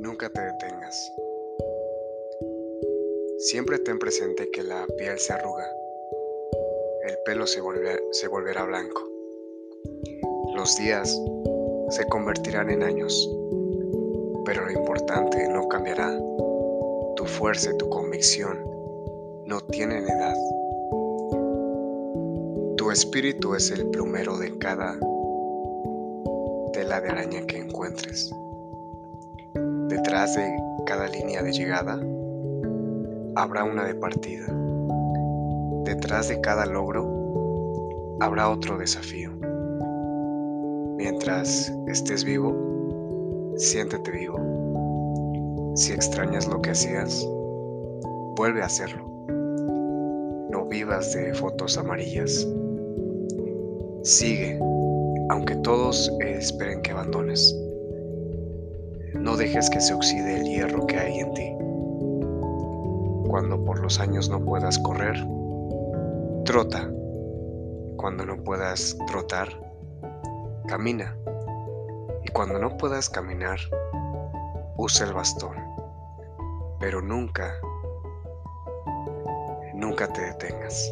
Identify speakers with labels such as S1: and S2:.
S1: Nunca te detengas. Siempre ten presente que la piel se arruga, el pelo se, volver, se volverá blanco, los días se convertirán en años, pero lo importante no cambiará. Tu fuerza y tu convicción no tienen edad. Tu espíritu es el plumero de cada tela de araña que encuentres. Detrás de cada línea de llegada habrá una de partida. Detrás de cada logro habrá otro desafío. Mientras estés vivo, siéntete vivo. Si extrañas lo que hacías, vuelve a hacerlo. No vivas de fotos amarillas. Sigue, aunque todos esperen que abandones. No dejes que se oxide el hierro que hay en ti. Cuando por los años no puedas correr, trota. Cuando no puedas trotar, camina. Y cuando no puedas caminar, usa el bastón. Pero nunca, nunca te detengas.